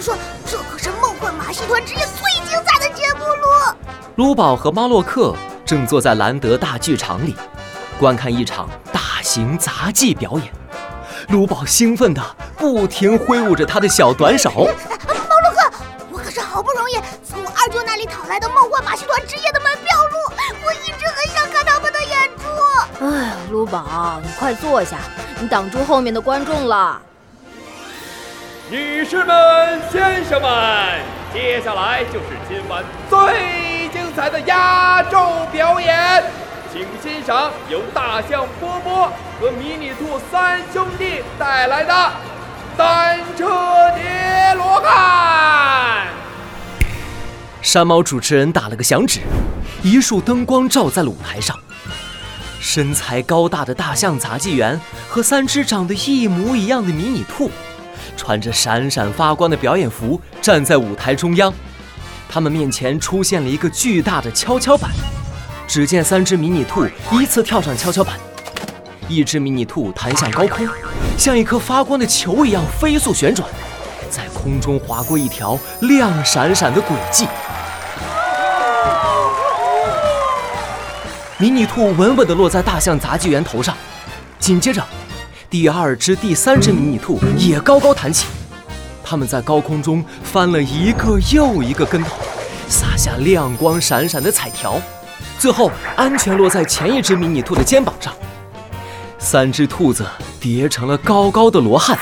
听说这可是梦幻马戏团之夜最精彩的节目了。卢宝和猫洛克正坐在兰德大剧场里，观看一场大型杂技表演。卢宝兴奋地不停挥舞着他的小短手。猫洛克，我可是好不容易从二舅那里讨来的梦幻马戏团之夜的门票路，我一直很想看他们的演出。哎，卢宝，你快坐下，你挡住后面的观众了。女士们、先生们，接下来就是今晚最精彩的压轴表演，请欣赏由大象波波和迷你兔三兄弟带来的《单车叠罗汉》。山猫主持人打了个响指，一束灯光照在了舞台上，身材高大的大象杂技员和三只长得一模一样的迷你兔。穿着闪闪发光的表演服，站在舞台中央。他们面前出现了一个巨大的跷跷板。只见三只迷你兔依次跳上跷跷板，一只迷你兔弹向高空，像一颗发光的球一样飞速旋转，在空中划过一条亮闪闪的轨迹。迷你兔稳稳地落在大象杂技员头上，紧接着。第二只、第三只迷你兔也高高弹起，它们在高空中翻了一个又一个跟头，撒下亮光闪闪的彩条，最后安全落在前一只迷你兔的肩膀上。三只兔子叠成了高高的罗汉。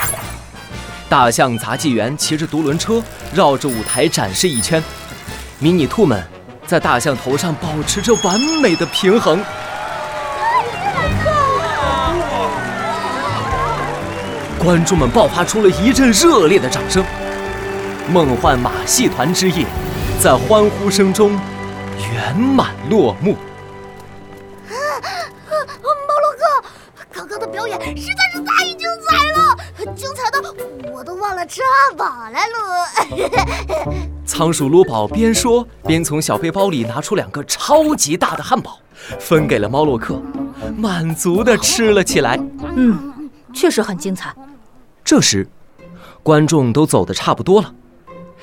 大象杂技员骑着独轮车绕着舞台展示一圈，迷你兔们在大象头上保持着完美的平衡。观众们爆发出了一阵热烈的掌声，梦幻马戏团之夜在欢呼声中圆满落幕。啊，猫洛克，刚刚的表演实在是太精彩了，精彩的我都忘了吃汉堡来了。仓鼠卢宝边说边从小背包里拿出两个超级大的汉堡，分给了猫洛克，满足地吃了起来。嗯。确实很精彩。这时，观众都走得差不多了，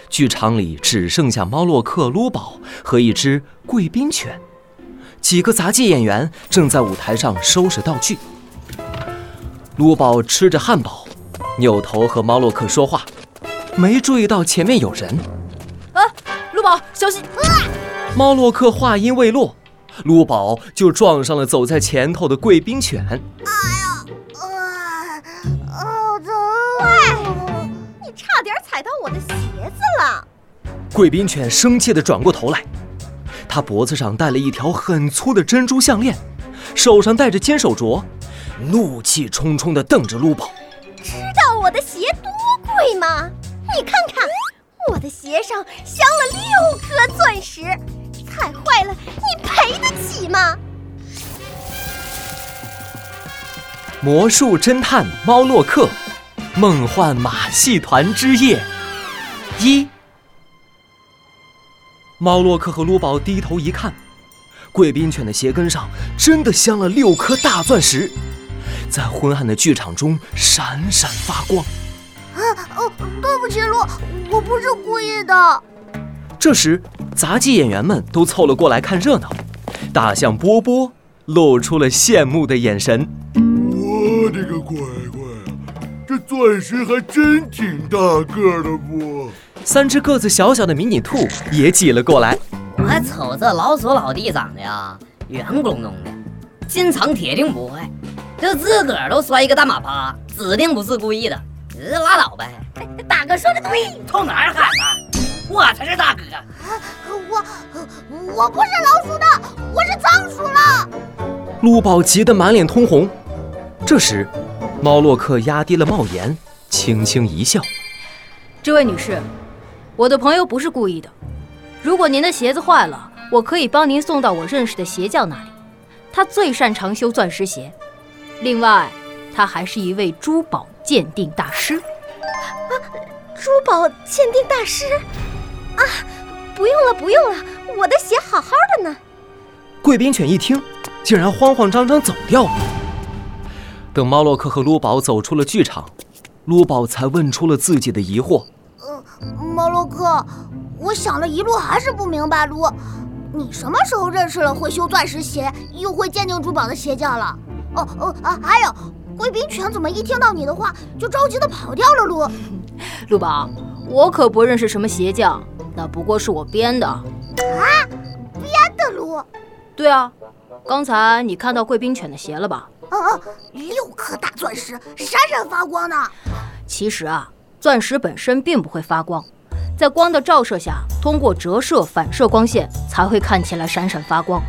剧场里只剩下猫洛克、撸宝和一只贵宾犬。几个杂技演员正在舞台上收拾道具。撸宝吃着汉堡，扭头和猫洛克说话，没注意到前面有人。啊，撸宝，小心！啊猫洛克话音未落，撸宝就撞上了走在前头的贵宾犬。踩我的鞋子了！贵宾犬生气地转过头来，它脖子上戴了一条很粗的珍珠项链，手上戴着金手镯，怒气冲冲地瞪着撸宝。知道我的鞋多贵吗？你看看，我的鞋上镶了六颗钻石，踩坏了你赔得起吗？魔术侦探猫洛克。梦幻马戏团之夜一，猫洛克和卢宝低头一看，贵宾犬的鞋跟上真的镶了六颗大钻石，在昏暗的剧场中闪闪发光。啊哦，对不起，卢，我不是故意的。这时，杂技演员们都凑了过来看热闹，大象波波露出了羡慕的眼神。我的个乖乖！这钻石还真挺大个的不？三只个子小小的迷你兔也挤了过来。我瞅这老鼠老弟长得呀，圆咕隆咚的，金藏铁定不会。这自个儿都摔一个大马趴，指定不是故意的。拉倒呗！大哥说的对，冲哪儿喊呢？我才是大哥。我我不是老鼠的，我是仓鼠了。陆宝急得满脸通红。这时。猫洛克压低了帽檐，轻轻一笑：“这位女士，我的朋友不是故意的。如果您的鞋子坏了，我可以帮您送到我认识的鞋匠那里，他最擅长修钻石鞋。另外，他还是一位珠宝鉴定大师。啊，珠宝鉴定大师？啊，不用了，不用了，我的鞋好好的呢。”贵宾犬一听，竟然慌慌张张走掉了。等猫洛克和卢宝走出了剧场，卢宝才问出了自己的疑惑：“呃，洛克，我想了一路还是不明白，卢，你什么时候认识了会修钻石鞋又会鉴定珠宝的鞋匠了？哦哦啊，还有，贵宾犬怎么一听到你的话就着急的跑掉了？卢，陆宝，我可不认识什么鞋匠，那不过是我编的。啊，编的路？对啊，刚才你看到贵宾犬的鞋了吧？嗯嗯，六颗大钻石，闪闪发光呢。其实啊，钻石本身并不会发光，在光的照射下，通过折射、反射光线才会看起来闪闪发光。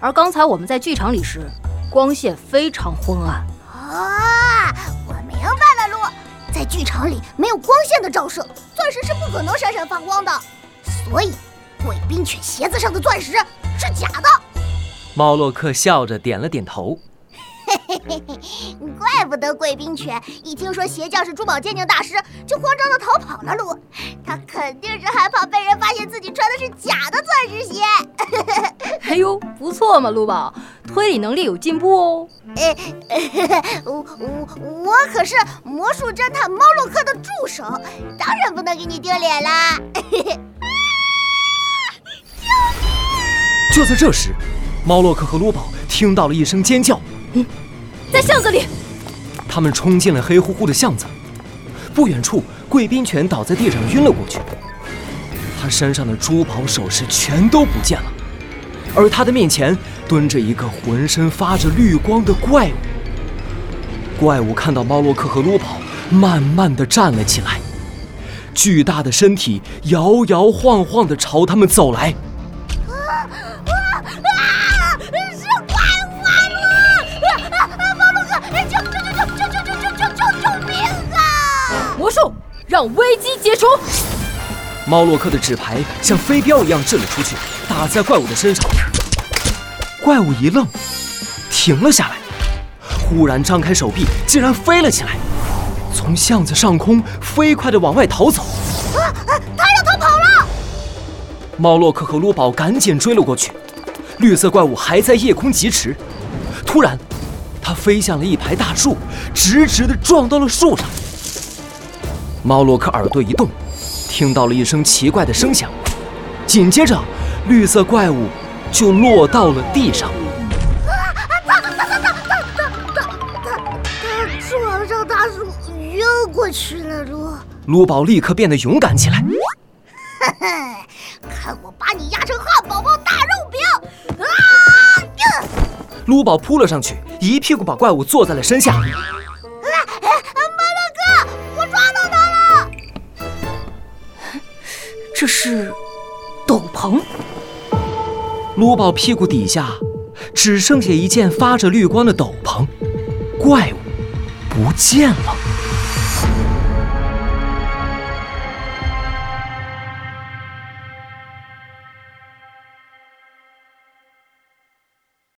而刚才我们在剧场里时，光线非常昏暗。啊，我明白了，路，在剧场里没有光线的照射，钻石是不可能闪闪发光的，所以贵宾犬鞋子上的钻石是假的。猫洛克笑着点了点头。嘿嘿嘿嘿，怪不得贵宾犬一听说鞋匠是珠宝鉴定大师，就慌张的逃跑了。路，哎呦，不错嘛，陆宝，推理能力有进步哦。哎，我我我可是魔术侦探猫洛克的助手，当然不能给你丢脸啦。就在这时，猫洛克和卢宝听到了一声尖叫。嗯，在巷子里，他们冲进了黑乎乎的巷子。不远处，贵宾犬倒在地上晕了过去，他身上的珠宝首饰全都不见了，而他的面前蹲着一个浑身发着绿光的怪物。怪物看到猫洛克和卢宝，慢慢的站了起来，巨大的身体摇摇晃晃的朝他们走来。让危机解除！猫洛克的纸牌像飞镖一样掷了出去，打在怪物的身上。怪物一愣，停了下来，忽然张开手臂，竟然飞了起来，从巷子上空飞快地往外逃走。啊！他要逃跑了！猫洛克和卢宝赶紧追了过去。绿色怪物还在夜空疾驰，突然，它飞向了一排大树，直直地撞到了树上。猫洛克耳朵一动，听到了一声奇怪的声响紧接着绿色怪物就落到了地上。啊啊脏脏脏脏脏脏脏脏脏上大叔晕过去了噜宝立刻变得勇敢起来嘿嘿看我把你压成汉堡包大肉饼啊呀撸宝扑了上去一屁股把怪物坐在了身下这是斗篷。卢宝屁股底下只剩下一件发着绿光的斗篷，怪物不见了。